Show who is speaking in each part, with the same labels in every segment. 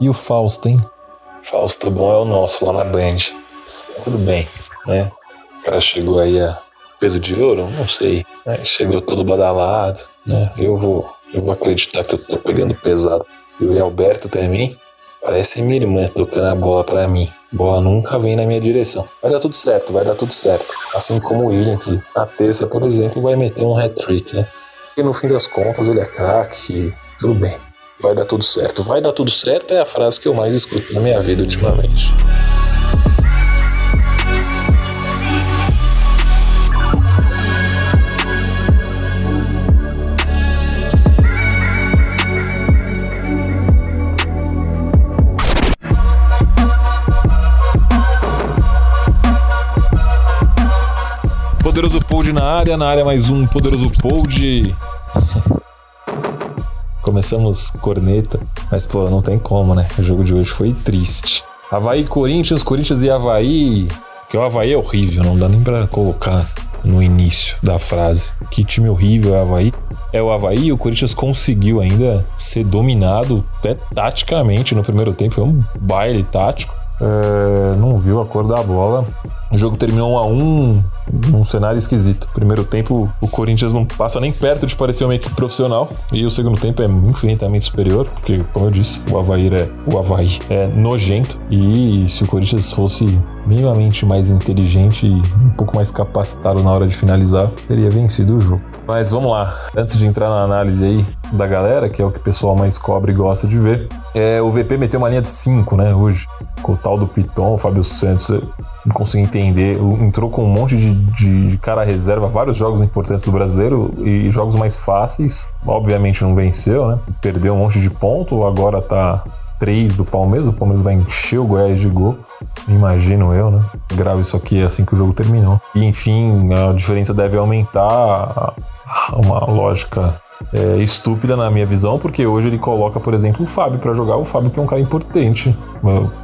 Speaker 1: e o Fausto, hein? Fausto bom é o nosso lá na Band. Tudo bem, né? O cara chegou aí a peso de ouro? Não sei. Né? Chegou todo badalado, né? Eu vou, eu vou acreditar que eu tô pegando pesado. E o Alberto também parece minha irmã tocando a bola para mim. Bola nunca vem na minha direção. Vai dar tudo certo, vai dar tudo certo. Assim como o William, que na terça, por exemplo, vai meter um hat-trick, né? E no fim das contas ele é craque, tudo bem. Vai dar tudo certo. Vai dar tudo certo é a frase que eu mais escuto na minha vida ultimamente. Poderoso Pod na área, na área mais um Poderoso Pod. Começamos corneta, mas pô, não tem como, né? O jogo de hoje foi triste. Havaí Corinthians, Corinthians e Havaí. Que o Havaí é horrível, não dá nem pra colocar no início da frase. Que time horrível é o Havaí. É o Havaí, o Corinthians conseguiu ainda ser dominado até taticamente no primeiro tempo. Foi um baile tático. É, não viu a cor da bola. O jogo terminou 1 a 1 num cenário esquisito. Primeiro tempo, o Corinthians não passa nem perto de parecer uma equipe profissional. E o segundo tempo é infinitamente superior, porque, como eu disse, o Havaí é, o Havaí é nojento. E se o Corinthians fosse minimamente mais inteligente e um pouco mais capacitado na hora de finalizar, teria vencido o jogo. Mas vamos lá, antes de entrar na análise aí da galera, que é o que o pessoal mais cobre e gosta de ver, é, o VP meteu uma linha de 5, né, hoje, com o tal do Piton, o Fábio Santos, não consegui entender, entrou com um monte de, de, de cara reserva, vários jogos importantes do brasileiro e jogos mais fáceis, obviamente não venceu, né, perdeu um monte de ponto, agora tá 3 do Palmeiras, o Palmeiras vai encher o Goiás de gol, imagino eu, né? Gravo isso aqui assim que o jogo terminou. E enfim, a diferença deve aumentar, uma lógica é, estúpida na minha visão, porque hoje ele coloca, por exemplo, o Fábio para jogar. O Fábio que é um cara importante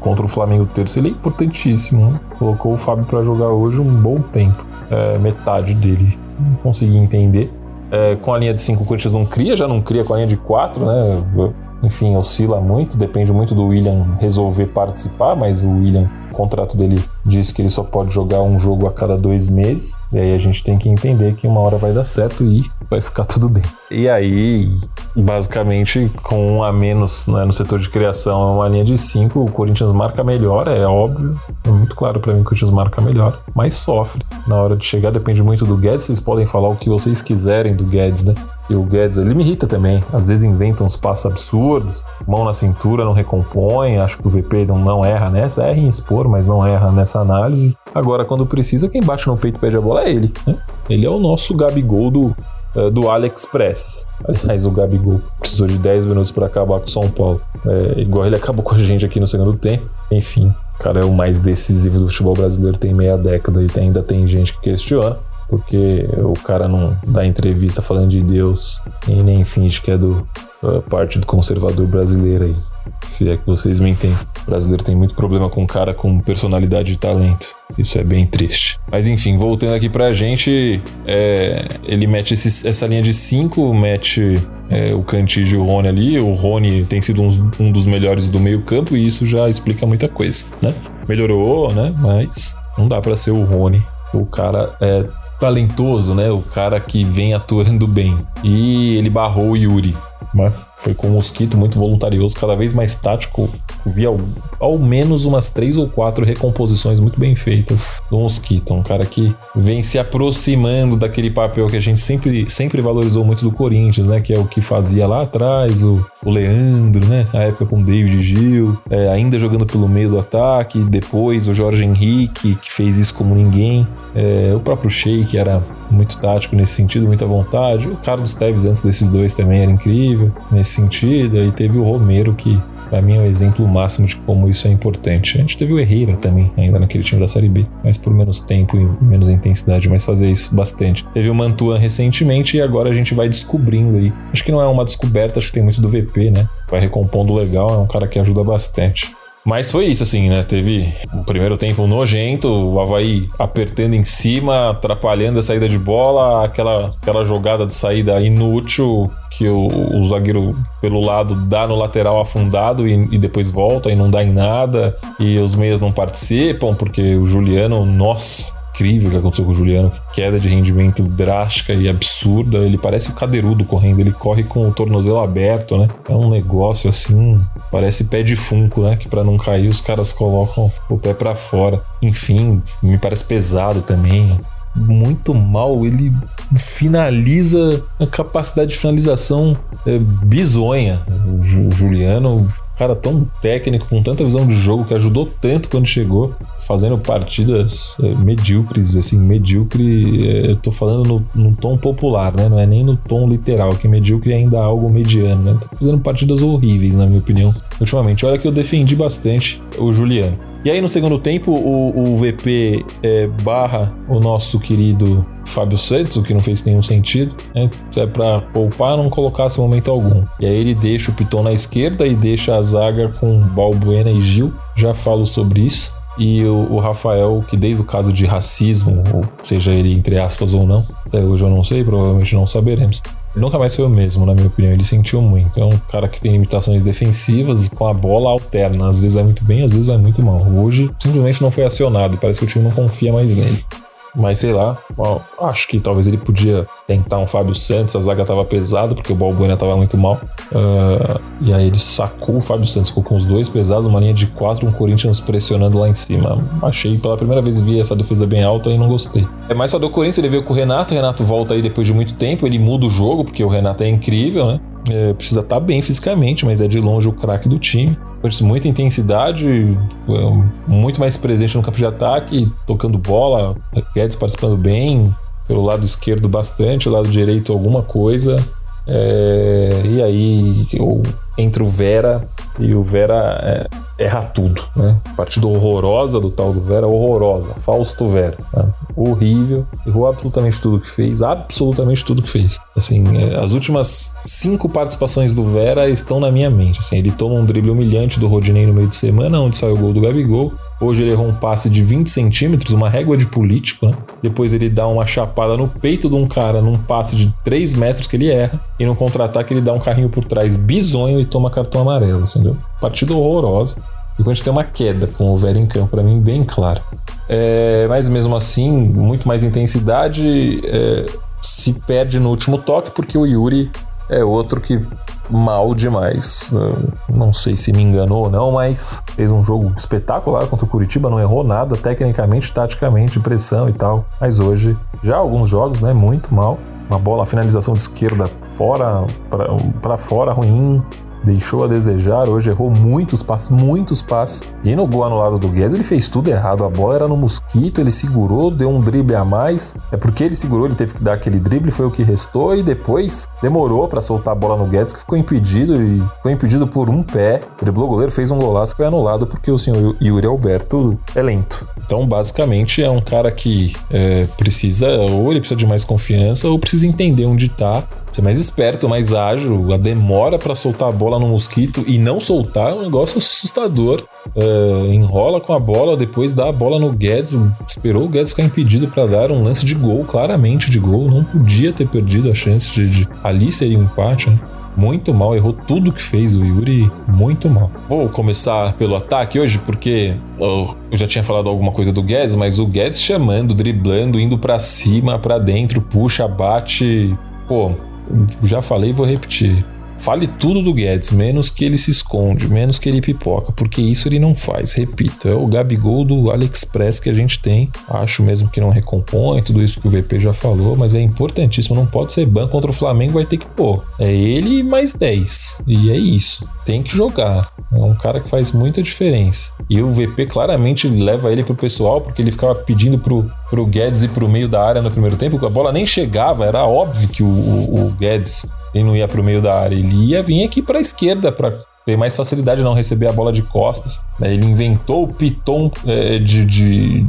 Speaker 1: contra o Flamengo terço, ele é importantíssimo. Né? Colocou o Fábio para jogar hoje um bom tempo, é, metade dele. Não consegui entender. É, com a linha de 5 o Corinthians não cria, já não cria com a linha de 4, né? Enfim, oscila muito, depende muito do William resolver participar, mas o William, o contrato dele diz que ele só pode jogar um jogo a cada dois meses, e aí a gente tem que entender que uma hora vai dar certo e vai ficar tudo bem. E aí, basicamente, com um a menos né, no setor de criação, uma linha de cinco, o Corinthians marca melhor, é óbvio, é muito claro para mim que o Corinthians marca melhor, mas sofre. Na hora de chegar, depende muito do Guedes, vocês podem falar o que vocês quiserem do Guedes, né? E o Guedes, ele me irrita também. Às vezes inventa uns passos absurdos, mão na cintura, não recompõe. Acho que o VP não, não erra nessa. Erra em expor, mas não erra nessa análise. Agora, quando precisa, quem bate no peito e pede a bola é ele. Né? Ele é o nosso Gabigol do, uh, do AliExpress. Aliás, o Gabigol precisou de 10 minutos para acabar com o São Paulo. É, igual ele acabou com a gente aqui no segundo tempo. Enfim, o cara é o mais decisivo do futebol brasileiro, tem meia década e ainda tem gente que questiona porque o cara não dá entrevista falando de Deus e nem finge que é do uh, Partido Conservador Brasileiro aí. Se é que vocês me entendem. O brasileiro tem muito problema com cara com personalidade e talento. Isso é bem triste. Mas enfim, voltando aqui pra gente, é, ele mete esse, essa linha de 5, mete é, o Cantígio e o Rony ali. O Rony tem sido um, um dos melhores do meio campo e isso já explica muita coisa, né? Melhorou, né? Mas não dá para ser o Rony. O cara é talentoso, né? O cara que vem atuando bem. E ele barrou o Yuri. Né? Foi com o Mosquito muito voluntarioso, cada vez mais tático. Vi ao, ao, menos umas três ou quatro recomposições muito bem feitas do Mosquito. Um cara que vem se aproximando daquele papel que a gente sempre, sempre valorizou muito do Corinthians, né? Que é o que fazia lá atrás o, o Leandro, né? A época com o David Gil, é, ainda jogando pelo meio do ataque. Depois o Jorge Henrique, que fez isso como ninguém. É, o próprio Sheik era muito tático nesse sentido, muita vontade. O Carlos Teves antes desses dois também era incrível nesse sentido. Aí teve o Romero que para mim é o exemplo máximo de como isso é importante. A gente teve o Herrera também, ainda naquele time da Série B, mas por menos tempo e menos intensidade, mas fazer isso bastante. Teve o Mantuan recentemente e agora a gente vai descobrindo aí. Acho que não é uma descoberta, acho que tem muito do VP, né? Vai recompondo legal, é um cara que ajuda bastante. Mas foi isso, assim, né? Teve o primeiro tempo nojento, o Havaí apertando em cima, atrapalhando a saída de bola, aquela, aquela jogada de saída inútil que o, o zagueiro pelo lado dá no lateral afundado e, e, depois volta e não dá em nada, e os meias não participam, porque o Juliano, nossa incrível que aconteceu com o Juliano. Queda de rendimento drástica e absurda. Ele parece o cadeirudo correndo, ele corre com o tornozelo aberto, né? É um negócio assim, parece pé de funko, né? Que para não cair os caras colocam o pé para fora. Enfim, me parece pesado também muito mal. Ele finaliza a capacidade de finalização é, bizonha. O Juliano cara tão técnico, com tanta visão de jogo, que ajudou tanto quando chegou, fazendo partidas é, medíocres, assim, medíocre, é, eu tô falando no, no, tom popular, né? Não é nem no tom literal, que medíocre é ainda algo mediano, né? Tá fazendo partidas horríveis, na minha opinião, ultimamente. Olha que eu defendi bastante o Juliano. E aí no segundo tempo o, o VP é, barra o nosso querido Fábio Santos, o que não fez nenhum sentido, né? É para poupar, não colocasse momento algum. E aí ele deixa o Piton na esquerda e deixa a zaga com Balbuena e Gil. Já falo sobre isso. E o, o, Rafael, que desde o caso de racismo, ou seja ele entre aspas ou não, até hoje eu não sei, provavelmente não saberemos. Ele nunca mais foi o mesmo, na minha opinião. Ele sentiu muito. É um cara que tem limitações defensivas, com a bola alterna. Às vezes vai muito bem, às vezes vai muito mal. Hoje simplesmente não foi acionado. Parece que o time não confia mais nele. Mas sei lá, acho que talvez ele podia tentar um Fábio Santos, a zaga tava pesada, porque o Balbuena tava muito mal. Uh, e aí ele sacou o Fábio Santos, ficou com os dois pesados, uma linha de quatro, um Corinthians pressionando lá em cima. Achei, pela primeira vez vi essa defesa bem alta e não gostei. É mais só do Corinthians, ele veio com o Renato, o Renato volta aí depois de muito tempo, ele muda o jogo, porque o Renato é incrível, né? É, precisa estar tá bem fisicamente, mas é de longe o craque do time. Muita intensidade, é, muito mais presente no campo de ataque, tocando bola, Guedes participando bem, pelo lado esquerdo bastante, lado direito alguma coisa. É, e aí, entre o Vera e o Vera é, erra tudo, né? Partida horrorosa do tal do Vera, horrorosa. Fausto Vera. Né? Horrível. Errou absolutamente tudo que fez, absolutamente tudo que fez. Assim, é, as últimas cinco participações do Vera estão na minha mente. Assim, ele toma um drible humilhante do Rodinei no meio de semana, onde sai o gol do Gabigol. Hoje ele errou um passe de 20 centímetros, uma régua de político, né? Depois ele dá uma chapada no peito de um cara num passe de 3 metros que ele erra. E no contra-ataque ele dá um carrinho por trás bizonho e toma cartão amarelo, entendeu? Partida horrorosa. E quando a gente tem uma queda com o Vera em campo, para mim, bem claro. É, mas mesmo assim, muito mais intensidade. É, se perde no último toque, porque o Yuri é outro que mal demais. Não sei se me enganou ou não, mas fez um jogo espetacular contra o Curitiba, não errou nada tecnicamente, taticamente, pressão e tal. Mas hoje, já alguns jogos, né, muito mal. Uma bola, finalização de esquerda fora, para fora, ruim deixou a desejar, hoje errou muitos passes, muitos passes. E no gol anulado do Guedes, ele fez tudo errado. A bola era no mosquito, ele segurou, deu um drible a mais. É porque ele segurou, ele teve que dar aquele drible, foi o que restou. E depois demorou para soltar a bola no Guedes, que ficou impedido e foi impedido por um pé. Driblou o goleiro, fez um golaço que foi anulado porque o senhor Yuri Alberto é lento. Então, basicamente, é um cara que é, precisa, ou ele precisa de mais confiança, ou precisa entender onde tá ser mais esperto, mais ágil. A demora para soltar a bola no mosquito e não soltar é um negócio assustador. É, enrola com a bola, depois dá a bola no Guedes. Esperou o Guedes ficar impedido para dar um lance de gol, claramente de gol. Não podia ter perdido a chance de. de... Ali seria um empate, né? muito mal, errou tudo que fez o Yuri, muito mal. Vou começar pelo ataque hoje, porque eu já tinha falado alguma coisa do Guedes, mas o Guedes chamando, driblando, indo para cima, para dentro, puxa, bate. Pô, já falei e vou repetir. Fale tudo do Guedes, menos que ele se esconde, menos que ele pipoca, porque isso ele não faz. Repito, é o Gabigol do AliExpress que a gente tem. Acho mesmo que não recompõe tudo isso que o VP já falou, mas é importantíssimo. Não pode ser banco contra o Flamengo, vai ter que pôr. É ele mais 10. E é isso. Tem que jogar. É um cara que faz muita diferença. E o VP claramente leva ele pro pessoal, porque ele ficava pedindo pro, pro Guedes ir pro meio da área no primeiro tempo. A bola nem chegava, era óbvio que o, o, o Guedes ele não ia para o meio da área, ele ia vir aqui para a esquerda para ter mais facilidade de não receber a bola de costas. Né? Ele inventou o piton é, de, de,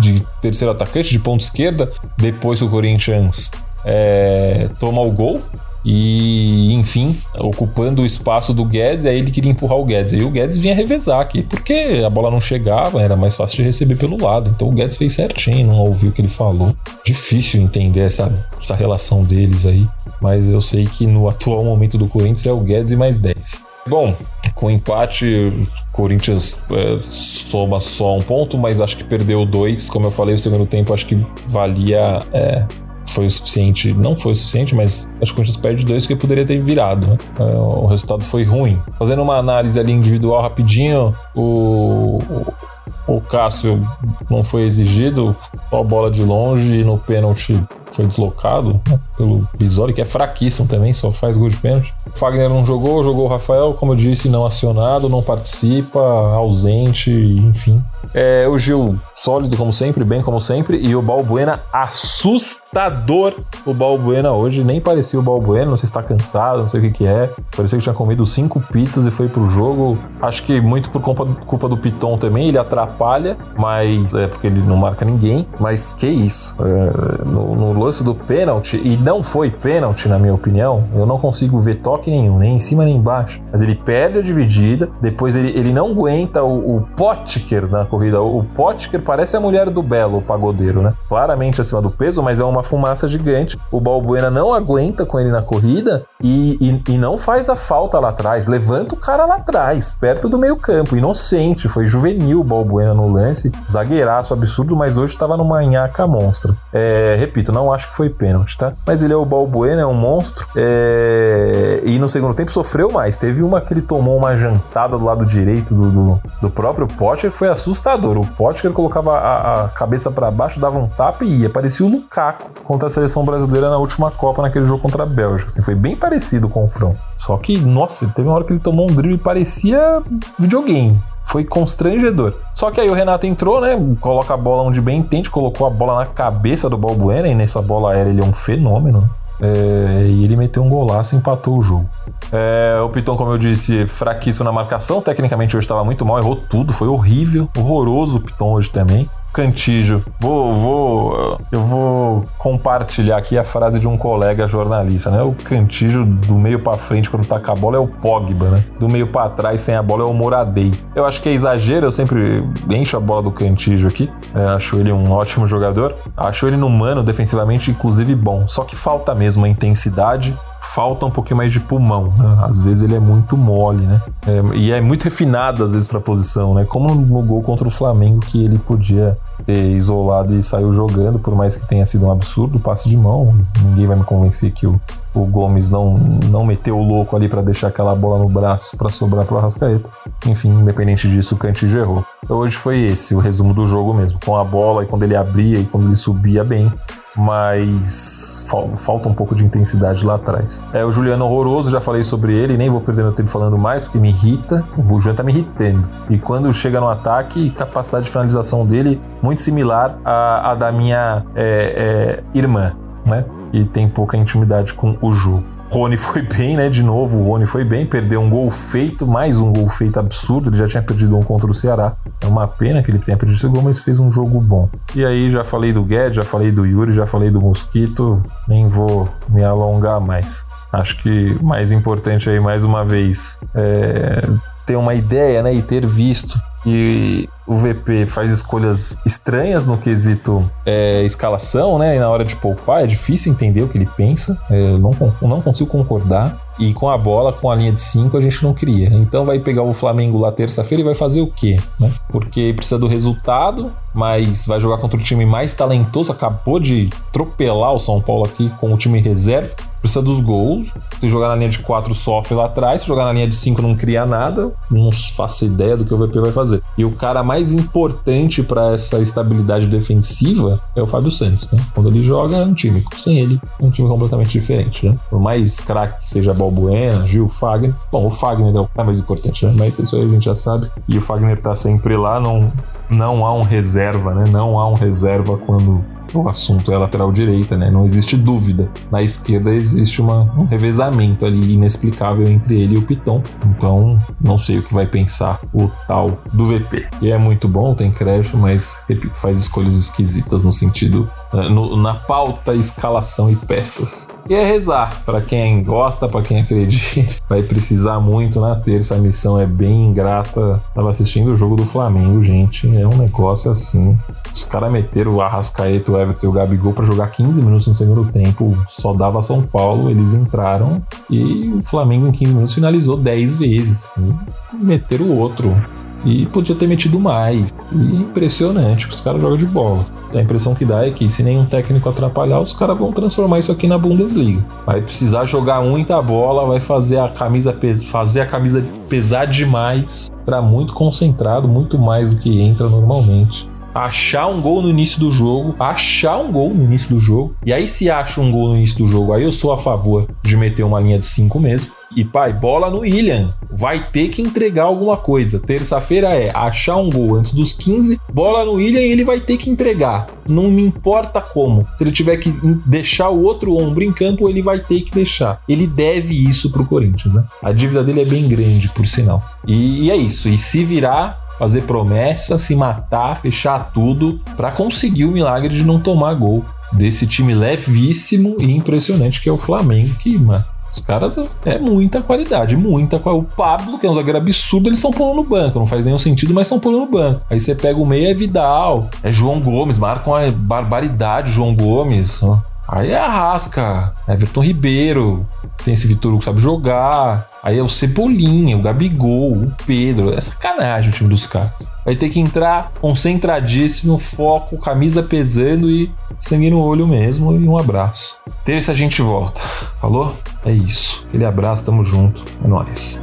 Speaker 1: de, terceiro atacante, de ponta esquerda, depois o Corinthians é, toma o gol. E, enfim, ocupando o espaço do Guedes, aí ele queria empurrar o Guedes. Aí o Guedes vinha revezar aqui, porque a bola não chegava, era mais fácil de receber pelo lado. Então o Guedes fez certinho, não ouviu o que ele falou. Difícil entender essa, essa relação deles aí, mas eu sei que no atual momento do Corinthians é o Guedes e mais 10. Bom, com empate, o Corinthians é, soma só um ponto, mas acho que perdeu dois. Como eu falei, o segundo tempo acho que valia. É, foi o suficiente. Não foi o suficiente, mas acho que o Corinthians perde dois porque poderia ter virado. Né? O resultado foi ruim. Fazendo uma análise ali individual rapidinho, o, o Cássio não foi exigido, só bola de longe e no pênalti foi deslocado né, pelo Bisoli, que é fraquíssimo também, só faz gol de pênalti. Fagner não jogou, jogou o Rafael, como eu disse, não acionado, não participa, ausente, enfim. É, o Gil, sólido como sempre, bem como sempre, e o Balbuena, assustador. O Balbuena hoje nem parecia o Balbuena, não sei se está cansado, não sei o que, que é. Parecia que tinha comido cinco pizzas e foi pro jogo. Acho que muito por culpa, do Piton também, ele atrapalha, mas é porque ele não marca ninguém. Mas que isso, é, no, no lance do pênalti, e não foi pênalti, na minha opinião, eu não consigo ver toque nenhum, nem em cima nem embaixo. Mas ele perde a dividida, depois ele, ele não aguenta o, o Potker na corrida. O Potker parece a mulher do Belo, o pagodeiro, né? Claramente acima do peso, mas é uma fumaça gigante. O Balbuena não aguenta com ele na corrida e, e, e não faz a falta lá atrás. Levanta o cara lá atrás, perto do meio campo. Inocente, foi juvenil o Balbuena no lance. Zagueiraço absurdo, mas hoje estava numa nhaca monstro. É, repito, não acho que foi pênalti, tá? Mas ele é o Balbuena, é um monstro. É... E no segundo tempo sofreu mais. Teve uma que ele tomou uma jantada do lado direito do, do, do próprio Potker que foi assustador. O Potker colocava a, a cabeça para baixo, dava um tapa e ia. Parecia o Lukaku contra a seleção brasileira na última Copa, naquele jogo contra a Bélgica. Assim, foi bem parecido o confronto. Só que, nossa, teve uma hora que ele tomou um drible e parecia videogame. Foi constrangedor. Só que aí o Renato entrou, né? Coloca a bola onde bem entende, colocou a bola na cabeça do Balbuena e nessa bola aérea ele é um fenômeno. É, e ele meteu um golaço e empatou o jogo. É, o Piton, como eu disse, fraquíssimo na marcação. Tecnicamente hoje estava muito mal, errou tudo, foi horrível. Horroroso o Piton hoje também. Cantijo. Vou, vou, eu vou compartilhar aqui a frase de um colega jornalista, né? O Cantijo do meio para frente quando tá com a bola é o Pogba, né? Do meio para trás sem a bola é o Moradei. Eu acho que é exagero, eu sempre encho a bola do Cantijo aqui. É, acho ele um ótimo jogador. Acho ele no mano defensivamente inclusive bom. Só que falta mesmo a intensidade falta um pouquinho mais de pulmão. Né? Às vezes ele é muito mole, né? É, e é muito refinado às vezes para a posição, né? Como no gol contra o Flamengo que ele podia ter isolado e saiu jogando, por mais que tenha sido um absurdo passe de mão. Ninguém vai me convencer que o, o Gomes não, não meteu o louco ali para deixar aquela bola no braço para sobrar pro Arrascaeta. Enfim, independente disso, o Cantillo errou. Hoje foi esse o resumo do jogo mesmo. Com a bola e quando ele abria e quando ele subia bem mas falta um pouco de intensidade lá atrás. É o Juliano horroroso, já falei sobre ele, nem vou perder meu tempo falando mais porque me irrita. O Juliano tá me irritando. E quando chega no ataque, capacidade de finalização dele muito similar à, à da minha é, é, irmã, né? E tem pouca intimidade com o jogo. Rony foi bem, né? De novo, o Rony foi bem, perdeu um gol feito, mais um gol feito absurdo. Ele já tinha perdido um contra o Ceará. É uma pena que ele tenha perdido esse gol, mas fez um jogo bom. E aí, já falei do Guedes, já falei do Yuri, já falei do Mosquito, nem vou me alongar mais. Acho que mais importante aí, mais uma vez, é ter uma ideia, né? E ter visto que o VP faz escolhas estranhas no quesito é, escalação, né? E na hora de poupar é difícil entender o que ele pensa. É, eu não, não consigo concordar. E com a bola, com a linha de 5, a gente não cria. Então vai pegar o Flamengo lá terça-feira e vai fazer o quê? Né? Porque precisa do resultado, mas vai jogar contra o time mais talentoso. Acabou de atropelar o São Paulo aqui com o time reserva. Precisa dos gols. Se jogar na linha de 4, sofre lá atrás. Se jogar na linha de 5, não cria nada. Não faço ideia do que o VP vai fazer. E o cara mais importante para essa estabilidade defensiva é o Fábio Santos, né? Quando ele joga, é um time. Sem ele, é um time completamente diferente, né? Por mais craque que seja Balbuena, Gil, Fagner. Bom, o Fagner é o cara mais importante, né? Mas isso aí a gente já sabe. E o Fagner tá sempre lá, não, não há um reserva, né? Não há um reserva quando o assunto é lateral direita, né? Não existe dúvida. Na esquerda existe uma, um revezamento ali inexplicável entre ele e o Piton. Então, não sei o que vai pensar o tal do VP. E é muito bom, tem crédito, mas, repito, faz escolhas esquisitas no sentido né, no, na pauta, escalação e peças. E é rezar, para quem gosta, para quem acredita, vai precisar muito na terça. A missão é bem ingrata. Tava assistindo o jogo do Flamengo, gente. É um negócio assim. Os caras meteram o Arrascaeta, o Everton e o Gabigol para jogar 15 minutos no segundo tempo. Só dava São Paulo, eles entraram e o Flamengo em 15 minutos finalizou 10 vezes. Meteram o outro e podia ter metido mais. E impressionante, os caras jogam de bola. A impressão que dá é que se nenhum técnico atrapalhar, os caras vão transformar isso aqui na Bundesliga. Vai precisar jogar muita bola, vai fazer a camisa fazer a camisa pesar demais para muito concentrado, muito mais do que entra normalmente achar um gol no início do jogo, achar um gol no início do jogo. E aí, se acha um gol no início do jogo, aí eu sou a favor de meter uma linha de 5 mesmo. E pai, bola no William. Vai ter que entregar alguma coisa. Terça-feira é achar um gol antes dos 15, bola no William e ele vai ter que entregar. Não me importa como. Se ele tiver que deixar o outro ombro em campo, ele vai ter que deixar. Ele deve isso pro Corinthians, né? A dívida dele é bem grande, por sinal. E, e é isso. E se virar, fazer promessa, se matar, fechar tudo para conseguir o milagre de não tomar gol desse time levíssimo e impressionante que é o Flamengo, que, mano, os caras é muita qualidade, muita qualidade. O Pablo, que é um zagueiro absurdo, eles estão pondo no banco. Não faz nenhum sentido, mas estão pondo no banco. Aí você pega o meio, é Vidal, é João Gomes, marcam a barbaridade João Gomes. Ó. Aí é a Rasca, Everton Ribeiro, tem esse Vitor Hugo que sabe jogar. Aí é o Cebolinha, o Gabigol, o Pedro. É sacanagem o time dos caras. Vai ter que entrar concentradíssimo, foco, camisa pesando e sangue no olho mesmo. E um abraço. Terça a gente volta. Falou? É isso. Aquele abraço, tamo junto. É nóis.